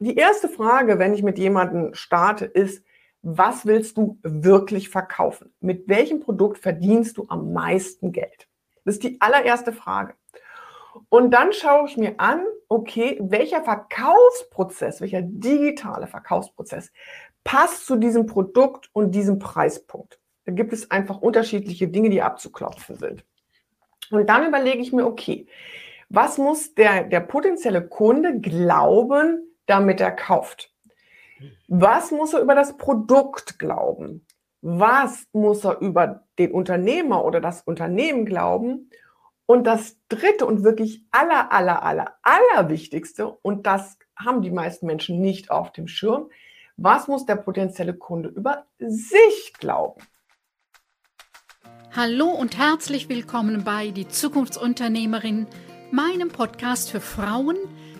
die erste Frage, wenn ich mit jemandem starte, ist, was willst du wirklich verkaufen? Mit welchem Produkt verdienst du am meisten Geld? Das ist die allererste Frage. Und dann schaue ich mir an, okay, welcher Verkaufsprozess, welcher digitale Verkaufsprozess passt zu diesem Produkt und diesem Preispunkt. Da gibt es einfach unterschiedliche Dinge, die abzuklopfen sind. Und dann überlege ich mir, okay, was muss der, der potenzielle Kunde glauben, damit er kauft? Was muss er über das Produkt glauben? Was muss er über den Unternehmer oder das Unternehmen glauben? Und das dritte und wirklich aller, aller, aller, aller wichtigste, und das haben die meisten Menschen nicht auf dem Schirm, was muss der potenzielle Kunde über sich glauben? Hallo und herzlich willkommen bei Die Zukunftsunternehmerin, meinem Podcast für Frauen,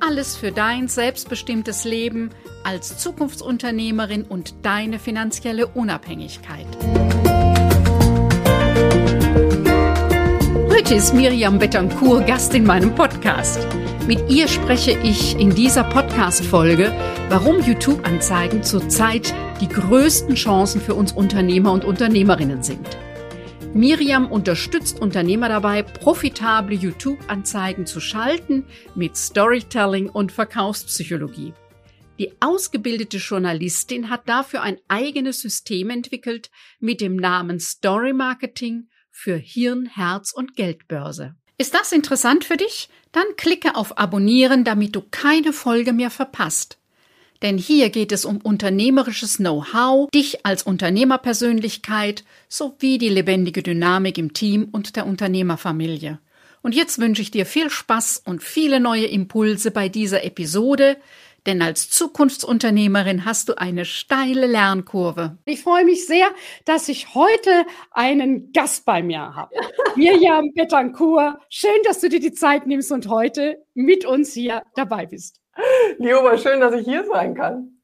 Alles für dein selbstbestimmtes Leben als Zukunftsunternehmerin und deine finanzielle Unabhängigkeit. Heute ist Miriam Betancourt Gast in meinem Podcast. Mit ihr spreche ich in dieser Podcast-Folge, warum YouTube-Anzeigen zurzeit die größten Chancen für uns Unternehmer und Unternehmerinnen sind. Miriam unterstützt Unternehmer dabei, profitable YouTube-Anzeigen zu schalten mit Storytelling und Verkaufspsychologie. Die ausgebildete Journalistin hat dafür ein eigenes System entwickelt mit dem Namen Story Marketing für Hirn, Herz und Geldbörse. Ist das interessant für dich? Dann klicke auf Abonnieren, damit du keine Folge mehr verpasst. Denn hier geht es um unternehmerisches Know-how, dich als Unternehmerpersönlichkeit sowie die lebendige Dynamik im Team und der Unternehmerfamilie. Und jetzt wünsche ich dir viel Spaß und viele neue Impulse bei dieser Episode, denn als Zukunftsunternehmerin hast du eine steile Lernkurve. Ich freue mich sehr, dass ich heute einen Gast bei mir habe. Mirjam Betancourt, schön, dass du dir die Zeit nimmst und heute mit uns hier dabei bist. Lioba, schön, dass ich hier sein kann.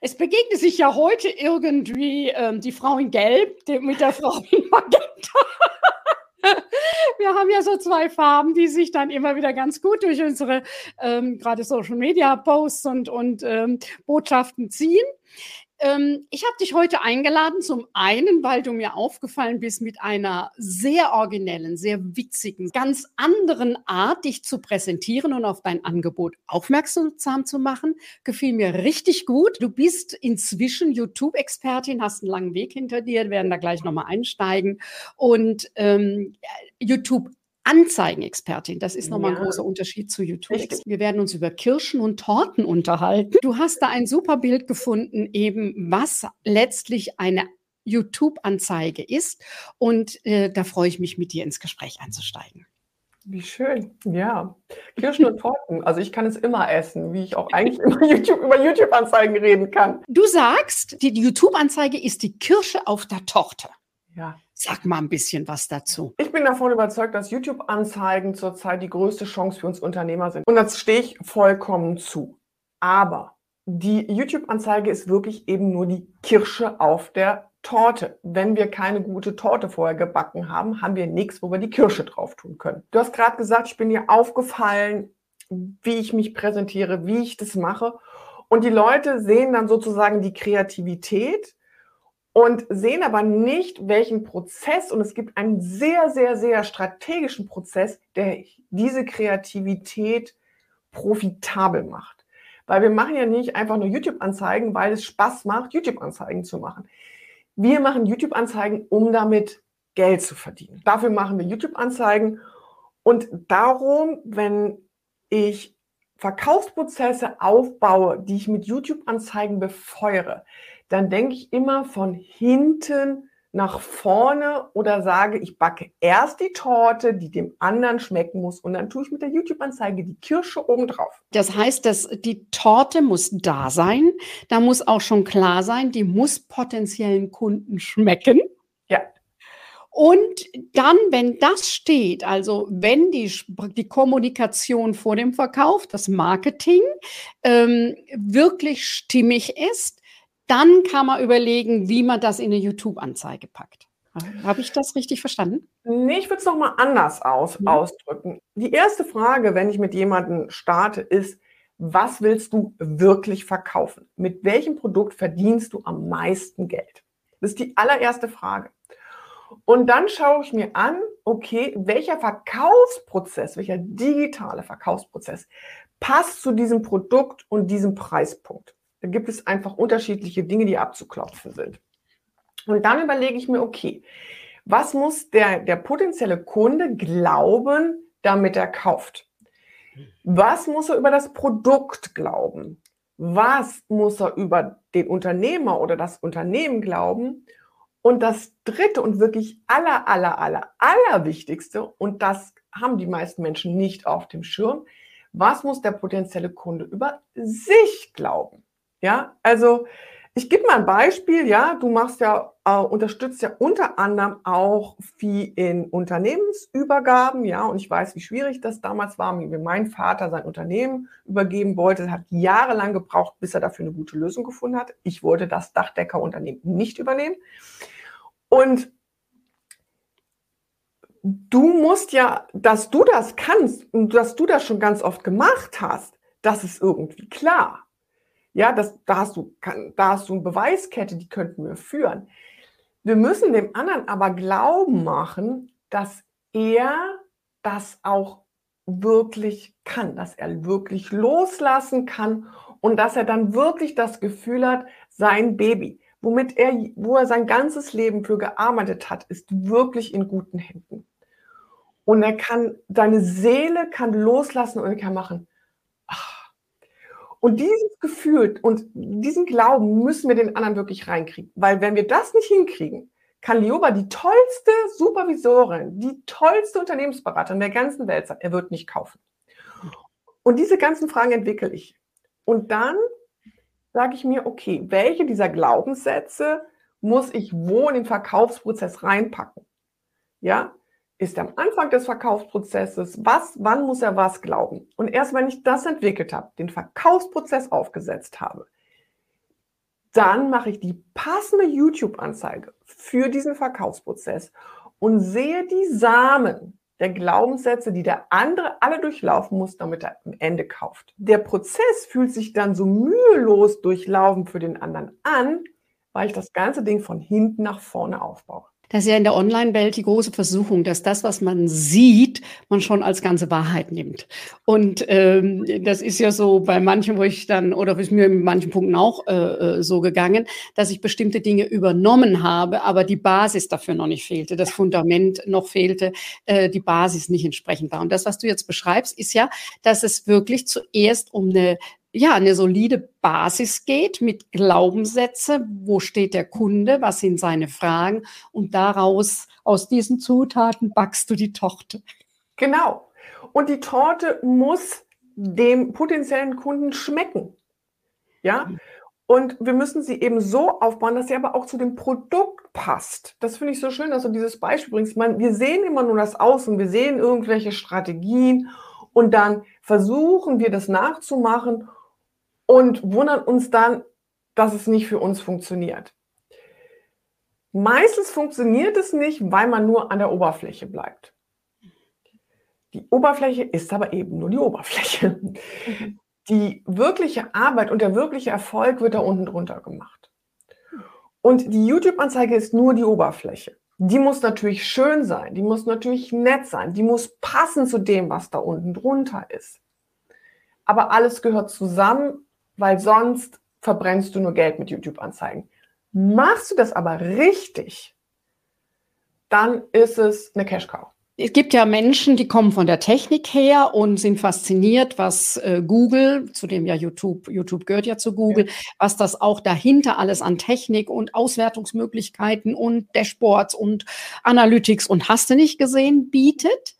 Es begegnet sich ja heute irgendwie ähm, die Frau in Gelb mit der Frau in Magenta. wir haben ja so zwei Farben, die sich dann immer wieder ganz gut durch unsere ähm, gerade Social Media Posts und, und ähm, Botschaften ziehen. Ähm, ich habe dich heute eingeladen, zum einen, weil du mir aufgefallen bist mit einer sehr originellen, sehr witzigen, ganz anderen Art, dich zu präsentieren und auf dein Angebot aufmerksam zu machen. Gefiel mir richtig gut. Du bist inzwischen YouTube-Expertin, hast einen langen Weg hinter dir, werden da gleich nochmal einsteigen. Und ähm, YouTube Anzeigenexpertin. Das ist nochmal ja. ein großer Unterschied zu YouTube. Richtig. Wir werden uns über Kirschen und Torten unterhalten. Du hast da ein super Bild gefunden, eben was letztlich eine YouTube-Anzeige ist. Und äh, da freue ich mich, mit dir ins Gespräch einzusteigen. Wie schön, ja. Kirschen und Torten. Also ich kann es immer essen, wie ich auch eigentlich immer YouTube, über YouTube-Anzeigen reden kann. Du sagst, die YouTube-Anzeige ist die Kirsche auf der Torte. Ja. Sag mal ein bisschen was dazu. Ich bin davon überzeugt, dass YouTube-Anzeigen zurzeit die größte Chance für uns Unternehmer sind. Und das stehe ich vollkommen zu. Aber die YouTube-Anzeige ist wirklich eben nur die Kirsche auf der Torte. Wenn wir keine gute Torte vorher gebacken haben, haben wir nichts, wo wir die Kirsche drauf tun können. Du hast gerade gesagt, ich bin dir aufgefallen, wie ich mich präsentiere, wie ich das mache. Und die Leute sehen dann sozusagen die Kreativität und sehen aber nicht, welchen Prozess, und es gibt einen sehr, sehr, sehr strategischen Prozess, der diese Kreativität profitabel macht. Weil wir machen ja nicht einfach nur YouTube-Anzeigen, weil es Spaß macht, YouTube-Anzeigen zu machen. Wir machen YouTube-Anzeigen, um damit Geld zu verdienen. Dafür machen wir YouTube-Anzeigen. Und darum, wenn ich Verkaufsprozesse aufbaue, die ich mit YouTube-Anzeigen befeuere, dann denke ich immer von hinten nach vorne oder sage, ich backe erst die Torte, die dem anderen schmecken muss und dann tue ich mit der YouTube-Anzeige die Kirsche oben drauf. Das heißt, dass die Torte muss da sein. Da muss auch schon klar sein, die muss potenziellen Kunden schmecken. Ja. Und dann, wenn das steht, also wenn die, die Kommunikation vor dem Verkauf, das Marketing ähm, wirklich stimmig ist, dann kann man überlegen, wie man das in eine YouTube-Anzeige packt. Habe ich das richtig verstanden? Nee, ich würde es nochmal anders aus, ja. ausdrücken. Die erste Frage, wenn ich mit jemandem starte, ist, was willst du wirklich verkaufen? Mit welchem Produkt verdienst du am meisten Geld? Das ist die allererste Frage. Und dann schaue ich mir an, okay, welcher Verkaufsprozess, welcher digitale Verkaufsprozess passt zu diesem Produkt und diesem Preispunkt. Da gibt es einfach unterschiedliche Dinge, die abzuklopfen sind. Und dann überlege ich mir, okay, was muss der, der potenzielle Kunde glauben, damit er kauft? Was muss er über das Produkt glauben? Was muss er über den Unternehmer oder das Unternehmen glauben? Und das dritte und wirklich aller, aller, aller, aller wichtigste, und das haben die meisten Menschen nicht auf dem Schirm, was muss der potenzielle Kunde über sich glauben? Ja, also ich gebe mal ein Beispiel, ja, du machst ja, äh, unterstützt ja unter anderem auch viel in Unternehmensübergaben, ja, und ich weiß, wie schwierig das damals war, wie mein Vater sein Unternehmen übergeben wollte, hat jahrelang gebraucht, bis er dafür eine gute Lösung gefunden hat. Ich wollte das Dachdeckerunternehmen nicht übernehmen. Und du musst ja, dass du das kannst und dass du das schon ganz oft gemacht hast, das ist irgendwie klar. Ja, das, da, hast du, da hast du eine Beweiskette, die könnten wir führen. Wir müssen dem anderen aber Glauben machen, dass er das auch wirklich kann, dass er wirklich loslassen kann und dass er dann wirklich das Gefühl hat, sein Baby, womit er, wo er sein ganzes Leben für gearbeitet hat, ist wirklich in guten Händen. Und er kann, seine Seele kann loslassen und er kann machen, und dieses Gefühl und diesen Glauben müssen wir den anderen wirklich reinkriegen. Weil wenn wir das nicht hinkriegen, kann Lioba die tollste Supervisorin, die tollste Unternehmensberaterin der ganzen Welt sein, er wird nicht kaufen. Und diese ganzen Fragen entwickle ich. Und dann sage ich mir, okay, welche dieser Glaubenssätze muss ich wo in den Verkaufsprozess reinpacken? Ja, ist am Anfang des Verkaufsprozesses, was, wann muss er was glauben? Und erst wenn ich das entwickelt habe, den Verkaufsprozess aufgesetzt habe, dann mache ich die passende YouTube-Anzeige für diesen Verkaufsprozess und sehe die Samen der Glaubenssätze, die der andere alle durchlaufen muss, damit er am Ende kauft. Der Prozess fühlt sich dann so mühelos durchlaufen für den anderen an, weil ich das ganze Ding von hinten nach vorne aufbaue. Das ist ja in der Online-Welt die große Versuchung, dass das, was man sieht, man schon als ganze Wahrheit nimmt. Und ähm, das ist ja so bei manchen, wo ich dann, oder ist mir in manchen Punkten auch äh, äh, so gegangen, dass ich bestimmte Dinge übernommen habe, aber die Basis dafür noch nicht fehlte, das Fundament noch fehlte, äh, die Basis nicht entsprechend war. Und das, was du jetzt beschreibst, ist ja, dass es wirklich zuerst um eine ja, eine solide Basis geht mit Glaubenssätze. Wo steht der Kunde? Was sind seine Fragen? Und daraus, aus diesen Zutaten backst du die Torte. Genau. Und die Torte muss dem potenziellen Kunden schmecken. Ja. Und wir müssen sie eben so aufbauen, dass sie aber auch zu dem Produkt passt. Das finde ich so schön, dass du dieses Beispiel bringst. Man, wir sehen immer nur das Außen, wir sehen irgendwelche Strategien und dann versuchen wir das nachzumachen und wundern uns dann, dass es nicht für uns funktioniert. Meistens funktioniert es nicht, weil man nur an der Oberfläche bleibt. Die Oberfläche ist aber eben nur die Oberfläche. Die wirkliche Arbeit und der wirkliche Erfolg wird da unten drunter gemacht. Und die YouTube-Anzeige ist nur die Oberfläche. Die muss natürlich schön sein, die muss natürlich nett sein, die muss passen zu dem, was da unten drunter ist. Aber alles gehört zusammen weil sonst verbrennst du nur Geld mit YouTube-Anzeigen. Machst du das aber richtig, dann ist es eine Cash-Cow. Es gibt ja Menschen, die kommen von der Technik her und sind fasziniert, was äh, Google, zu dem ja YouTube, YouTube gehört ja zu Google, ja. was das auch dahinter alles an Technik und Auswertungsmöglichkeiten und Dashboards und Analytics und hast du nicht gesehen bietet,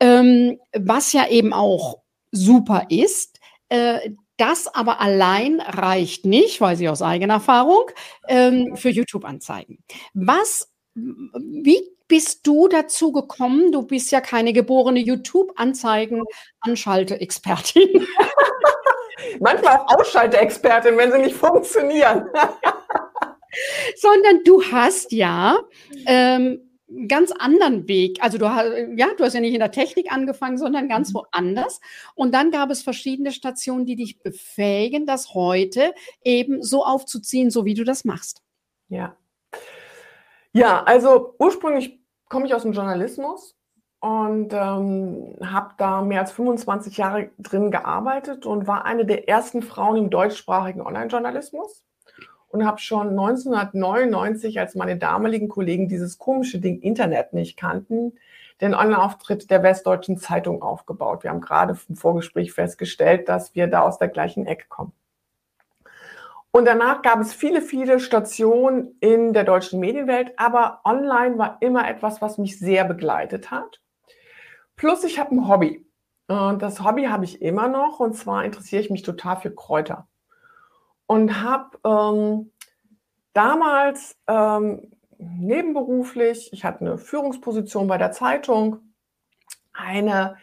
ähm, was ja eben auch super ist. Äh, das aber allein reicht nicht, weiß ich aus eigener Erfahrung, ähm, für YouTube-Anzeigen. Was wie bist du dazu gekommen? Du bist ja keine geborene YouTube-Anzeigen-Anschalteexpertin. Manchmal auch Ausschalteexpertin, wenn sie nicht funktionieren. Sondern du hast ja ähm, ganz anderen Weg. Also du hast, ja, du hast ja nicht in der Technik angefangen, sondern ganz mhm. woanders. Und dann gab es verschiedene Stationen, die dich befähigen, das heute eben so aufzuziehen, so wie du das machst. Ja. Ja, also ursprünglich komme ich aus dem Journalismus und ähm, habe da mehr als 25 Jahre drin gearbeitet und war eine der ersten Frauen im deutschsprachigen Online-Journalismus und habe schon 1999, als meine damaligen Kollegen dieses komische Ding Internet nicht kannten, den Online-Auftritt der Westdeutschen Zeitung aufgebaut. Wir haben gerade im Vorgespräch festgestellt, dass wir da aus der gleichen Ecke kommen. Und danach gab es viele, viele Stationen in der deutschen Medienwelt, aber online war immer etwas, was mich sehr begleitet hat. Plus ich habe ein Hobby. Und das Hobby habe ich immer noch, und zwar interessiere ich mich total für Kräuter und habe ähm, damals ähm, nebenberuflich, ich hatte eine Führungsposition bei der Zeitung, eine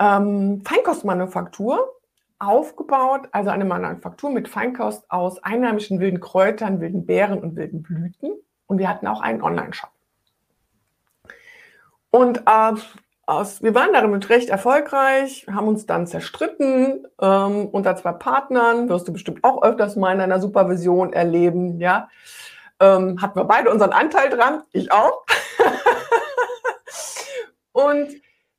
ähm, Feinkostmanufaktur aufgebaut, also eine Manufaktur mit Feinkost aus einheimischen wilden Kräutern, wilden Beeren und wilden Blüten. Und wir hatten auch einen Online-Shop. Und äh, aus, wir waren damit recht erfolgreich, haben uns dann zerstritten ähm, unter zwei Partnern, wirst du bestimmt auch öfters mal in einer Supervision erleben, ja. Ähm, hatten wir beide unseren Anteil dran, ich auch. und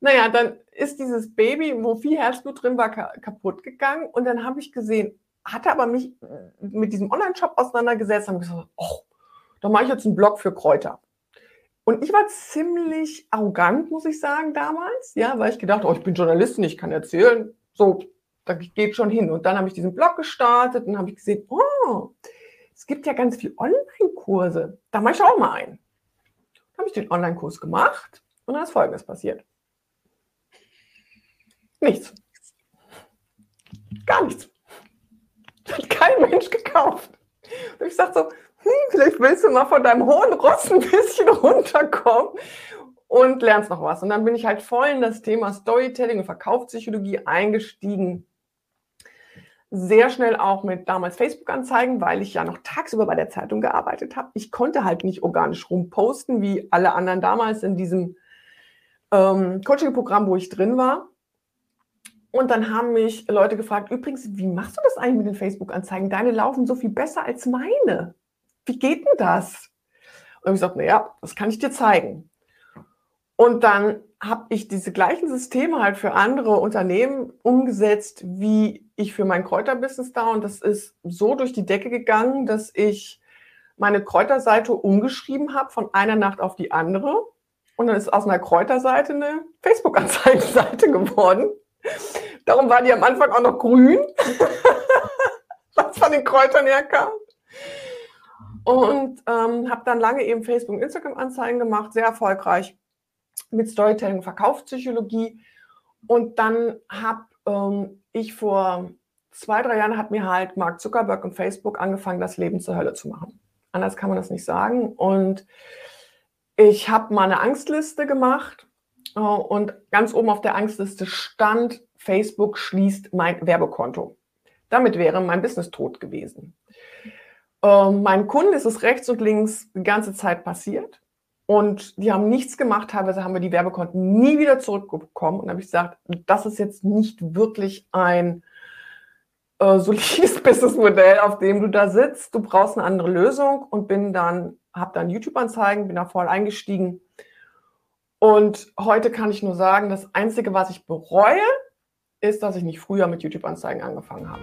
naja, dann ist dieses Baby, wo viel Herzblut drin war, kaputt gegangen. Und dann habe ich gesehen, hatte aber mich mit diesem Online-Shop auseinandergesetzt und gesagt, oh, da mache ich jetzt einen Blog für Kräuter. Und ich war ziemlich arrogant, muss ich sagen, damals, ja, weil ich gedacht, oh, ich bin Journalistin, ich kann erzählen, so, da geht schon hin. Und dann habe ich diesen Blog gestartet und habe ich gesehen, oh, es gibt ja ganz viele Online-Kurse, da mache ich auch mal einen. Dann habe ich den Online-Kurs gemacht und dann ist Folgendes passiert. Nichts. Gar nichts. Hat kein Mensch gekauft. Und ich sage so, vielleicht willst du mal von deinem hohen Ross ein bisschen runterkommen und lernst noch was. Und dann bin ich halt voll in das Thema Storytelling und Verkaufspsychologie eingestiegen. Sehr schnell auch mit damals Facebook-Anzeigen, weil ich ja noch tagsüber bei der Zeitung gearbeitet habe. Ich konnte halt nicht organisch rumposten, wie alle anderen damals in diesem ähm, Coaching-Programm, wo ich drin war. Und dann haben mich Leute gefragt, übrigens, wie machst du das eigentlich mit den Facebook-Anzeigen? Deine laufen so viel besser als meine wie geht denn das? Und ich gesagt, naja, das kann ich dir zeigen. Und dann habe ich diese gleichen Systeme halt für andere Unternehmen umgesetzt, wie ich für mein Kräuterbusiness da. Und das ist so durch die Decke gegangen, dass ich meine Kräuterseite umgeschrieben habe von einer Nacht auf die andere. Und dann ist aus einer Kräuterseite eine Facebook-Anzeigenseite geworden. Darum war die am Anfang auch noch grün, was von den Kräutern herkam. Und ähm, habe dann lange eben Facebook und Instagram-Anzeigen gemacht, sehr erfolgreich mit Storytelling Verkaufspsychologie. Und dann habe ähm, ich vor zwei, drei Jahren hat mir halt Mark Zuckerberg und Facebook angefangen, das Leben zur Hölle zu machen. Anders kann man das nicht sagen. Und ich habe mal eine Angstliste gemacht äh, und ganz oben auf der Angstliste stand, Facebook schließt mein Werbekonto. Damit wäre mein Business tot gewesen. Ähm, Kunden ist es rechts und links die ganze Zeit passiert. Und die haben nichts gemacht. Teilweise haben wir die Werbekonten nie wieder zurückbekommen. Und habe ich gesagt, das ist jetzt nicht wirklich ein äh, solides Businessmodell, auf dem du da sitzt. Du brauchst eine andere Lösung und bin dann, habe dann YouTube-Anzeigen, bin da voll eingestiegen. Und heute kann ich nur sagen, das Einzige, was ich bereue, ist, dass ich nicht früher mit YouTube-Anzeigen angefangen habe.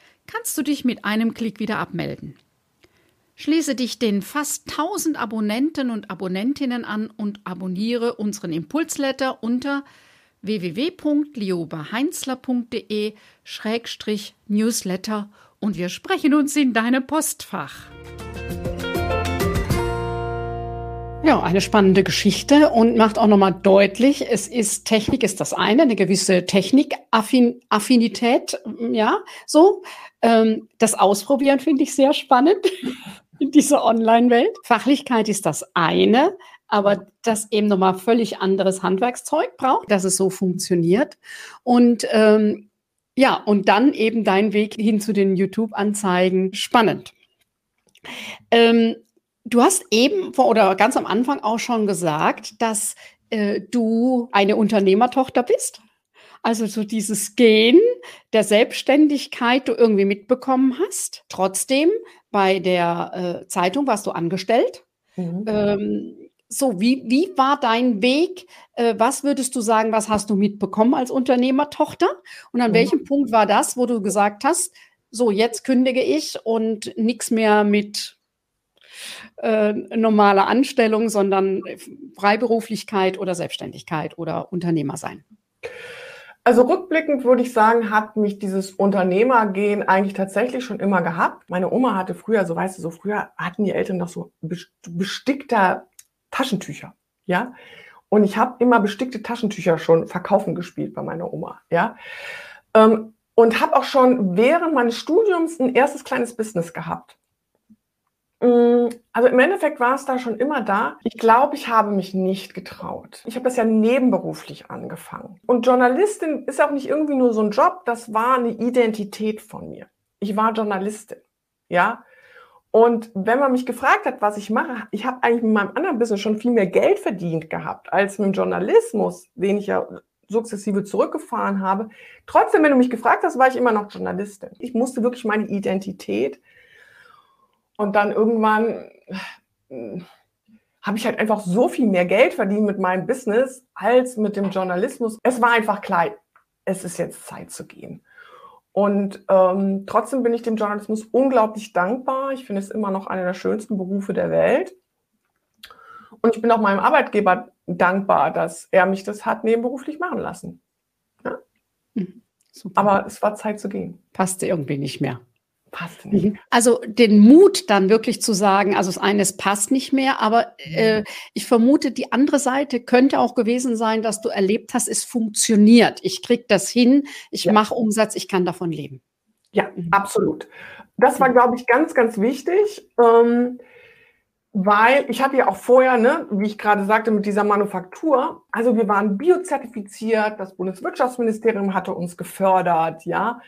kannst du dich mit einem Klick wieder abmelden. Schließe dich den fast 1000 Abonnenten und Abonnentinnen an und abonniere unseren Impulsletter unter www.liobeheinzler.de-newsletter und wir sprechen uns in deinem Postfach. Ja, eine spannende Geschichte und macht auch nochmal deutlich, es ist Technik ist das eine, eine gewisse Technikaffinität, ja, so. Ähm, das Ausprobieren finde ich sehr spannend in dieser Online-Welt. Fachlichkeit ist das eine, aber das eben nochmal völlig anderes Handwerkszeug braucht, dass es so funktioniert. Und ähm, ja, und dann eben dein Weg hin zu den YouTube-Anzeigen. Spannend. Ähm, du hast eben vor, oder ganz am Anfang auch schon gesagt, dass äh, du eine Unternehmertochter bist. Also so dieses Gen der Selbstständigkeit du irgendwie mitbekommen hast. Trotzdem bei der äh, Zeitung warst du angestellt. Mhm. Ähm, so, wie, wie war dein Weg? Äh, was würdest du sagen, was hast du mitbekommen als Unternehmertochter? Und an mhm. welchem Punkt war das, wo du gesagt hast, so, jetzt kündige ich und nichts mehr mit äh, normaler Anstellung, sondern Freiberuflichkeit oder Selbstständigkeit oder Unternehmer sein? Also rückblickend würde ich sagen, hat mich dieses Unternehmergehen eigentlich tatsächlich schon immer gehabt. Meine Oma hatte früher, so weißt du, so früher hatten die Eltern noch so bestickter Taschentücher, ja. Und ich habe immer bestickte Taschentücher schon verkaufen gespielt bei meiner Oma, ja. Ähm, und habe auch schon während meines Studiums ein erstes kleines Business gehabt. Also im Endeffekt war es da schon immer da. Ich glaube, ich habe mich nicht getraut. Ich habe das ja nebenberuflich angefangen. Und Journalistin ist auch nicht irgendwie nur so ein Job, das war eine Identität von mir. Ich war Journalistin, ja. Und wenn man mich gefragt hat, was ich mache, ich habe eigentlich mit meinem anderen Business schon viel mehr Geld verdient gehabt als mit dem Journalismus, den ich ja sukzessive zurückgefahren habe. Trotzdem, wenn du mich gefragt hast, war ich immer noch Journalistin. Ich musste wirklich meine Identität und dann irgendwann äh, habe ich halt einfach so viel mehr Geld verdient mit meinem Business als mit dem Journalismus. Es war einfach klar, es ist jetzt Zeit zu gehen. Und ähm, trotzdem bin ich dem Journalismus unglaublich dankbar. Ich finde es immer noch einer der schönsten Berufe der Welt. Und ich bin auch meinem Arbeitgeber dankbar, dass er mich das hat nebenberuflich machen lassen. Ja? Mhm, Aber es war Zeit zu gehen. Passte irgendwie nicht mehr. Passt nicht. Mhm. Also den Mut dann wirklich zu sagen, also das eine, es passt nicht mehr, aber äh, mhm. ich vermute, die andere Seite könnte auch gewesen sein, dass du erlebt hast, es funktioniert. Ich kriege das hin, ich ja. mache Umsatz, ich kann davon leben. Ja, mhm. absolut. Das war, glaube ich, ganz, ganz wichtig. Ähm, weil ich hatte ja auch vorher, ne, wie ich gerade sagte, mit dieser Manufaktur, also wir waren biozertifiziert, das Bundeswirtschaftsministerium hatte uns gefördert, ja.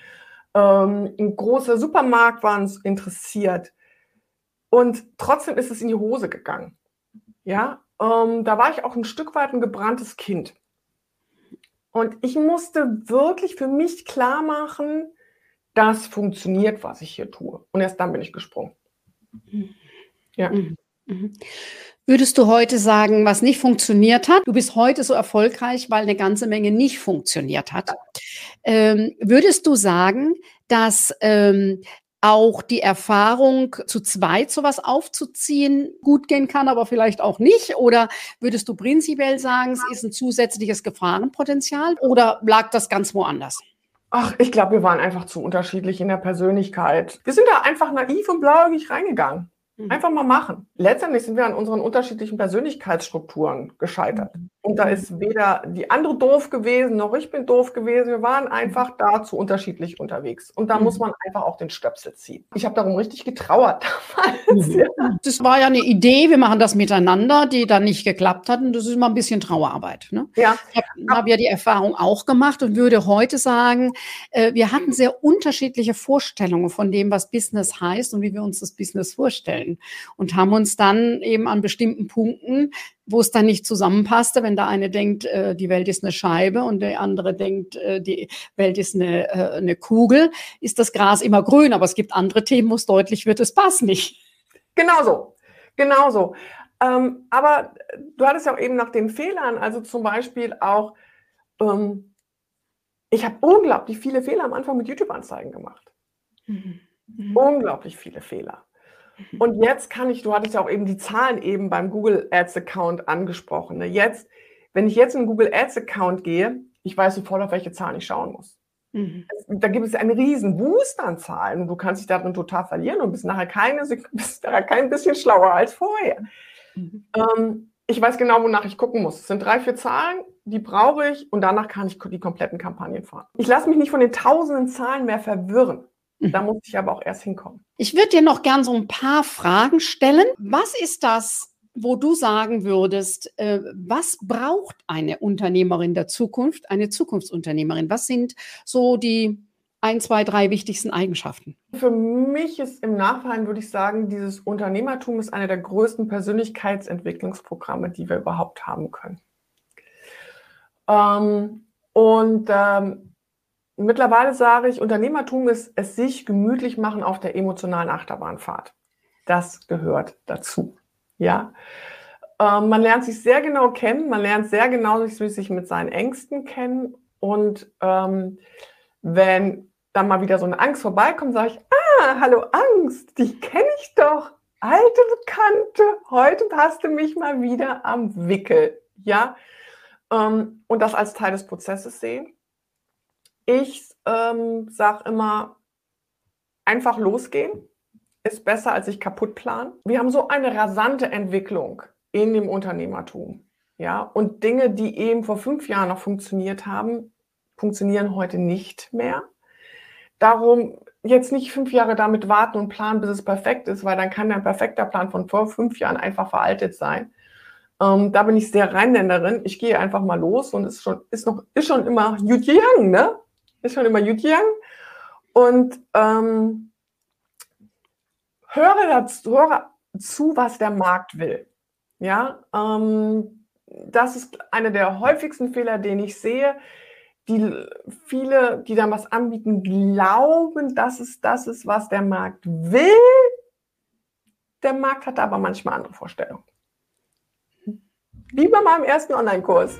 Ähm, ein großer Supermarkt war uns interessiert. Und trotzdem ist es in die Hose gegangen. Ja, ähm, da war ich auch ein Stück weit ein gebranntes Kind. Und ich musste wirklich für mich klar machen, das funktioniert, was ich hier tue. Und erst dann bin ich gesprungen. Ja. Mhm. Mhm. Würdest du heute sagen, was nicht funktioniert hat? Du bist heute so erfolgreich, weil eine ganze Menge nicht funktioniert hat. Ähm, würdest du sagen, dass ähm, auch die Erfahrung, zu zweit sowas aufzuziehen, gut gehen kann, aber vielleicht auch nicht? Oder würdest du prinzipiell sagen, es ist ein zusätzliches Gefahrenpotenzial? Oder lag das ganz woanders? Ach, ich glaube, wir waren einfach zu unterschiedlich in der Persönlichkeit. Wir sind da einfach naiv und blauäugig reingegangen. Mhm. Einfach mal machen. Letztendlich sind wir an unseren unterschiedlichen Persönlichkeitsstrukturen gescheitert. Mhm. Und da ist weder die andere doof gewesen, noch ich bin doof gewesen. Wir waren einfach da zu unterschiedlich unterwegs. Und da mhm. muss man einfach auch den Stöpsel ziehen. Ich habe darum richtig getrauert damals. Mhm. Ja. Das war ja eine Idee, wir machen das miteinander, die dann nicht geklappt hat. Und das ist immer ein bisschen Trauerarbeit. Ne? Ja. Ich habe hab ja die Erfahrung auch gemacht und würde heute sagen, äh, wir hatten sehr unterschiedliche Vorstellungen von dem, was Business heißt und wie wir uns das Business vorstellen vorstellen und haben uns dann eben an bestimmten Punkten, wo es dann nicht zusammenpasste, wenn der eine denkt, äh, die Welt ist eine Scheibe und der andere denkt, äh, die Welt ist eine, äh, eine Kugel, ist das Gras immer grün, aber es gibt andere Themen, wo es deutlich wird, es passt nicht. Genauso, genauso. Ähm, aber du hattest ja auch eben nach den Fehlern, also zum Beispiel auch, ähm, ich habe unglaublich viele Fehler am Anfang mit YouTube-Anzeigen gemacht. Mhm. Mhm. Unglaublich viele Fehler. Und jetzt kann ich, du hattest ja auch eben die Zahlen eben beim Google Ads Account angesprochen. Ne? Jetzt, wenn ich jetzt in den Google Ads Account gehe, ich weiß sofort, auf welche Zahlen ich schauen muss. Mhm. Da gibt es einen riesen Boost an Zahlen und du kannst dich darin total verlieren und bist nachher keine, bist nachher kein bisschen schlauer als vorher. Mhm. Ähm, ich weiß genau, wonach ich gucken muss. Es sind drei, vier Zahlen, die brauche ich und danach kann ich die kompletten Kampagnen fahren. Ich lasse mich nicht von den tausenden Zahlen mehr verwirren. Mhm. Da muss ich aber auch erst hinkommen. Ich würde dir noch gern so ein paar Fragen stellen. Was ist das, wo du sagen würdest, äh, was braucht eine Unternehmerin der Zukunft, eine Zukunftsunternehmerin? Was sind so die ein, zwei, drei wichtigsten Eigenschaften? Für mich ist im Nachhinein, würde ich sagen, dieses Unternehmertum ist eine der größten Persönlichkeitsentwicklungsprogramme, die wir überhaupt haben können. Ähm, und ähm, mittlerweile sage ich, Unternehmertum ist es sich gemütlich machen auf der emotionalen Achterbahnfahrt. Das gehört dazu. Ja. Ähm, man lernt sich sehr genau kennen, man lernt sehr genau sich mit seinen Ängsten kennen. Und ähm, wenn dann mal wieder so eine Angst vorbeikommt, sage ich, ah, hallo Angst, dich kenne ich doch. Alte Bekannte, heute hast du mich mal wieder am Wickel. Ja. Ähm, und das als Teil des Prozesses sehen. Ich ähm, sage immer, einfach losgehen ist besser, als sich kaputt planen. Wir haben so eine rasante Entwicklung in dem Unternehmertum. Ja, und Dinge, die eben vor fünf Jahren noch funktioniert haben, funktionieren heute nicht mehr. Darum jetzt nicht fünf Jahre damit warten und planen, bis es perfekt ist, weil dann kann ein perfekter Plan von vor fünf Jahren einfach veraltet sein. Ähm, da bin ich sehr Rheinländerin. Ich gehe einfach mal los und es ist schon, ist noch, ist schon immer Yang, ne? Ist schon immer Yang. Und ähm, höre dazu, höre zu, was der Markt will. Ja, ähm, das ist einer der häufigsten Fehler, den ich sehe. Die viele, die dann was anbieten, glauben, dass es das ist, was der Markt will. Der Markt hat aber manchmal andere Vorstellungen. Wie bei meinem ersten Online-Kurs.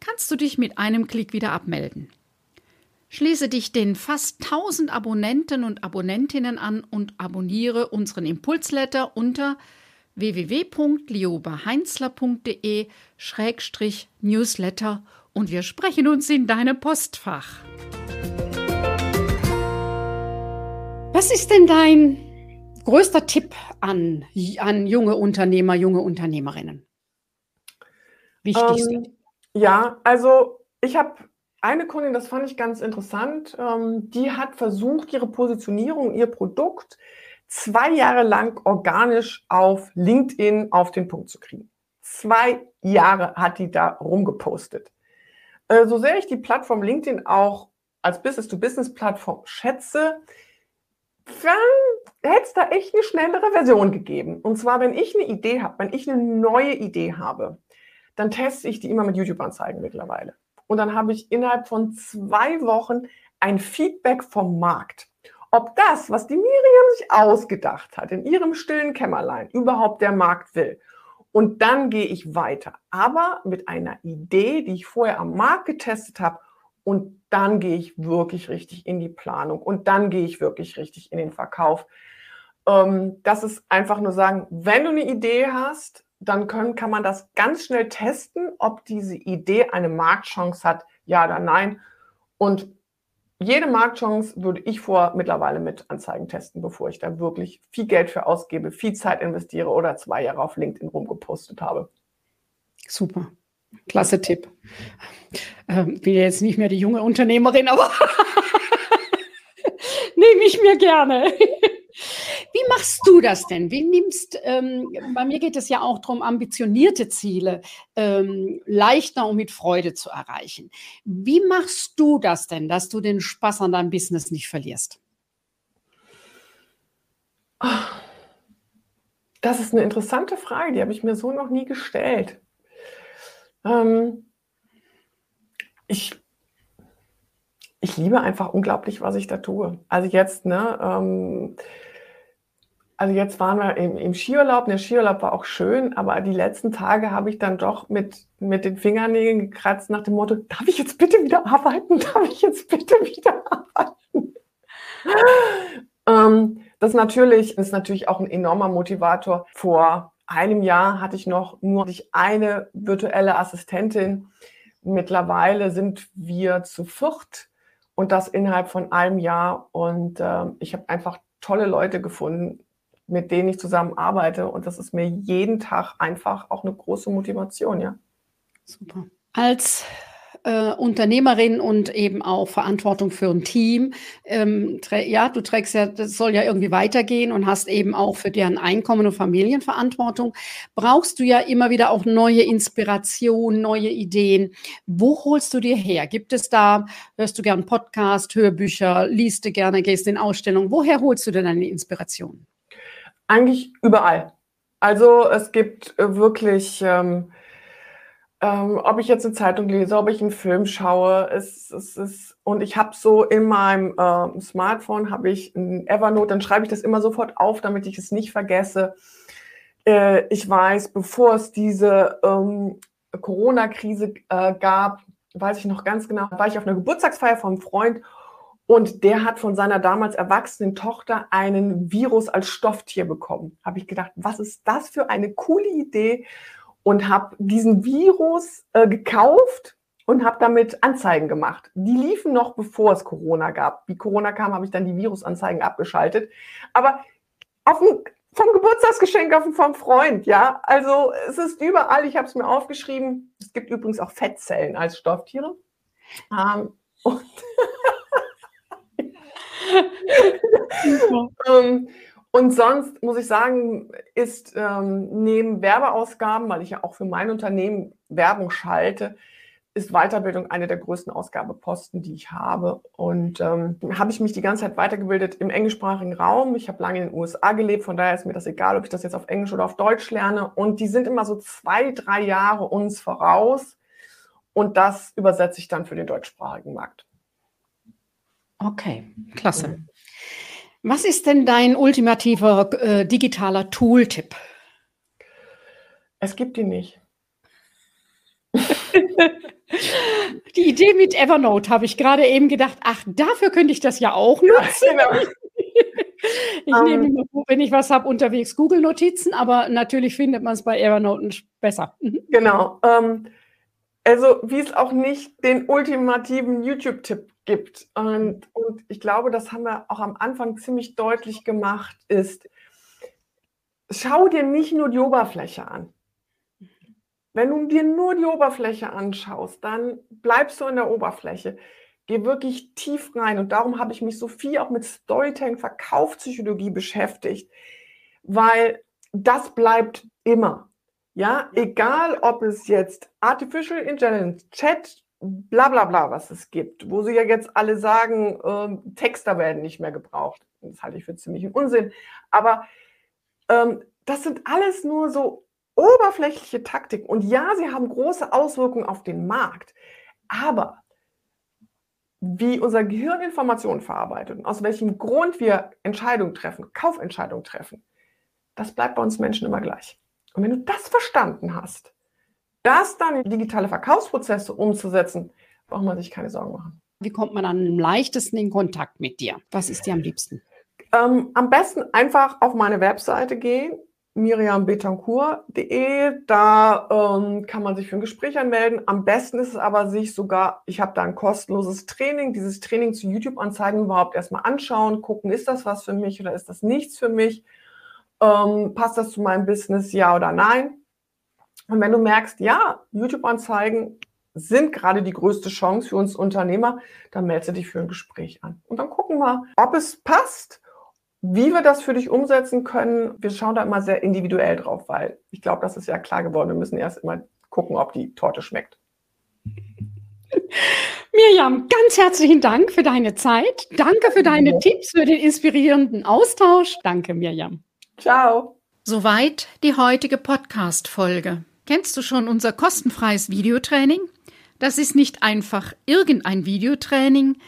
kannst du dich mit einem Klick wieder abmelden. Schließe dich den fast 1000 Abonnenten und Abonnentinnen an und abonniere unseren Impulsletter unter www.liobaheinzler.de-newsletter und wir sprechen uns in deinem Postfach. Was ist denn dein größter Tipp an, an junge Unternehmer, junge Unternehmerinnen? Wichtigste. Ähm, ja, also ich habe eine Kundin, das fand ich ganz interessant, ähm, die hat versucht, ihre Positionierung, ihr Produkt zwei Jahre lang organisch auf LinkedIn auf den Punkt zu kriegen. Zwei Jahre hat die da rumgepostet. Äh, so sehr ich die Plattform LinkedIn auch als Business-to-Business-Plattform schätze, hätte es da echt eine schnellere Version gegeben. Und zwar, wenn ich eine Idee habe, wenn ich eine neue Idee habe, dann teste ich die immer mit YouTube-Anzeigen mittlerweile. Und dann habe ich innerhalb von zwei Wochen ein Feedback vom Markt. Ob das, was die Miriam sich ausgedacht hat, in ihrem stillen Kämmerlein, überhaupt der Markt will. Und dann gehe ich weiter. Aber mit einer Idee, die ich vorher am Markt getestet habe. Und dann gehe ich wirklich richtig in die Planung. Und dann gehe ich wirklich richtig in den Verkauf. Ähm, das ist einfach nur sagen, wenn du eine Idee hast, dann können, kann man das ganz schnell testen, ob diese Idee eine Marktchance hat, ja oder nein. Und jede Marktchance würde ich vor mittlerweile mit Anzeigen testen, bevor ich da wirklich viel Geld für ausgebe, viel Zeit investiere oder zwei Jahre auf LinkedIn rumgepostet habe. Super. Klasse Tipp. Ähm, bin jetzt nicht mehr die junge Unternehmerin, aber nehme ich mir gerne. Machst du das denn? Wie nimmst, ähm, bei mir geht es ja auch darum, ambitionierte Ziele ähm, leichter und mit Freude zu erreichen. Wie machst du das denn, dass du den Spaß an deinem Business nicht verlierst? Das ist eine interessante Frage, die habe ich mir so noch nie gestellt. Ähm, ich, ich liebe einfach unglaublich, was ich da tue. Also jetzt, ne, ähm, also jetzt waren wir im, im Skiurlaub. Der Skiurlaub war auch schön, aber die letzten Tage habe ich dann doch mit, mit den Fingernägeln gekratzt nach dem Motto, darf ich jetzt bitte wieder arbeiten? Darf ich jetzt bitte wieder arbeiten? ähm, das natürlich ist natürlich auch ein enormer Motivator. Vor einem Jahr hatte ich noch nur eine virtuelle Assistentin. Mittlerweile sind wir zu viert und das innerhalb von einem Jahr. Und äh, ich habe einfach tolle Leute gefunden, mit denen ich zusammen arbeite. Und das ist mir jeden Tag einfach auch eine große Motivation, ja. Super. Als äh, Unternehmerin und eben auch Verantwortung für ein Team. Ähm, ja, du trägst ja, das soll ja irgendwie weitergehen und hast eben auch für deren Einkommen und Familienverantwortung. Brauchst du ja immer wieder auch neue Inspiration, neue Ideen. Wo holst du dir her? Gibt es da, hörst du gern Podcast, Hörbücher, liest du gerne, gehst in Ausstellungen? Woher holst du denn deine Inspiration? Eigentlich überall. Also es gibt äh, wirklich ähm, ähm, ob ich jetzt eine Zeitung lese, ob ich einen Film schaue, es, es ist und ich habe so in meinem äh, Smartphone habe ich ein Evernote, dann schreibe ich das immer sofort auf, damit ich es nicht vergesse. Äh, ich weiß, bevor es diese ähm, Corona-Krise äh, gab, weiß ich noch ganz genau, war ich auf einer Geburtstagsfeier vom Freund und der hat von seiner damals erwachsenen Tochter einen Virus als Stofftier bekommen. Habe ich gedacht, was ist das für eine coole Idee? und habe diesen Virus äh, gekauft und habe damit Anzeigen gemacht. Die liefen noch bevor es Corona gab. Wie Corona kam, habe ich dann die Virusanzeigen abgeschaltet. Aber auf dem, vom Geburtstagsgeschenk auf vom Freund, ja. Also es ist überall, ich habe es mir aufgeschrieben. Es gibt übrigens auch Fettzellen als Stofftiere. Ähm, und ähm, und sonst muss ich sagen, ist ähm, neben Werbeausgaben, weil ich ja auch für mein Unternehmen Werbung schalte, ist Weiterbildung eine der größten Ausgabeposten, die ich habe. Und ähm, habe ich mich die ganze Zeit weitergebildet im englischsprachigen Raum. Ich habe lange in den USA gelebt, von daher ist mir das egal, ob ich das jetzt auf Englisch oder auf Deutsch lerne. Und die sind immer so zwei, drei Jahre uns voraus. Und das übersetze ich dann für den deutschsprachigen Markt. Okay, klasse. Mhm. Was ist denn dein ultimativer äh, digitaler Tooltip? Es gibt ihn nicht. Die Idee mit Evernote habe ich gerade eben gedacht, ach, dafür könnte ich das ja auch nutzen. Ja, genau. Ich um, nehme immer, wenn ich was habe, unterwegs Google-Notizen, aber natürlich findet man es bei Evernote besser. Mhm. Genau. Ähm, also, wie es auch nicht den ultimativen YouTube-Tipp gibt. Und, und ich glaube, das haben wir auch am Anfang ziemlich deutlich gemacht, ist, schau dir nicht nur die Oberfläche an. Wenn du dir nur die Oberfläche anschaust, dann bleibst du in der Oberfläche. Geh wirklich tief rein. Und darum habe ich mich so viel auch mit Storytelling, Verkaufspsychologie beschäftigt, weil das bleibt immer. Ja, egal ob es jetzt Artificial Intelligence, Chat, bla bla bla, was es gibt, wo sie ja jetzt alle sagen, ähm, Texter werden nicht mehr gebraucht. Das halte ich für ziemlichen Unsinn. Aber ähm, das sind alles nur so oberflächliche Taktiken. Und ja, sie haben große Auswirkungen auf den Markt. Aber wie unser Gehirn Informationen verarbeitet und aus welchem Grund wir Entscheidungen treffen, Kaufentscheidungen treffen, das bleibt bei uns Menschen immer gleich. Und wenn du das verstanden hast, das dann in digitale Verkaufsprozesse umzusetzen, braucht man sich keine Sorgen machen. Wie kommt man dann am leichtesten in Kontakt mit dir? Was ist dir am liebsten? Ähm, am besten einfach auf meine Webseite gehen, miriambetancourt.de. Da ähm, kann man sich für ein Gespräch anmelden. Am besten ist es aber, sich sogar, ich habe da ein kostenloses Training, dieses Training zu YouTube-Anzeigen überhaupt erstmal anschauen, gucken, ist das was für mich oder ist das nichts für mich? Ähm, passt das zu meinem Business, ja oder nein? Und wenn du merkst, ja, YouTube-Anzeigen sind gerade die größte Chance für uns Unternehmer, dann melde dich für ein Gespräch an. Und dann gucken wir, ob es passt, wie wir das für dich umsetzen können. Wir schauen da immer sehr individuell drauf, weil ich glaube, das ist ja klar geworden. Wir müssen erst immer gucken, ob die Torte schmeckt. Mirjam, ganz herzlichen Dank für deine Zeit. Danke für deine ja. Tipps, für den inspirierenden Austausch. Danke, Mirjam. Ciao. Soweit die heutige Podcast-Folge. Kennst du schon unser kostenfreies Videotraining? Das ist nicht einfach irgendein Videotraining.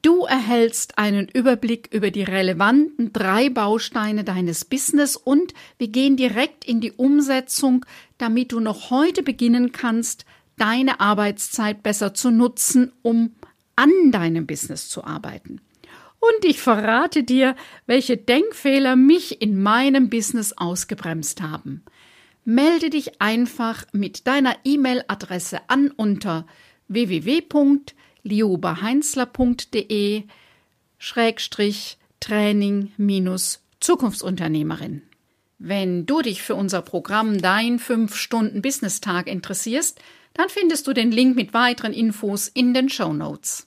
Du erhältst einen Überblick über die relevanten drei Bausteine deines Business und wir gehen direkt in die Umsetzung, damit du noch heute beginnen kannst, deine Arbeitszeit besser zu nutzen, um an deinem Business zu arbeiten. Und ich verrate dir, welche Denkfehler mich in meinem Business ausgebremst haben. Melde dich einfach mit deiner E-Mail-Adresse an unter www liobaheinzler.de Schrägstrich Training minus Zukunftsunternehmerin. Wenn du dich für unser Programm Dein 5-Stunden-Business-Tag interessierst, dann findest du den Link mit weiteren Infos in den Show Notes.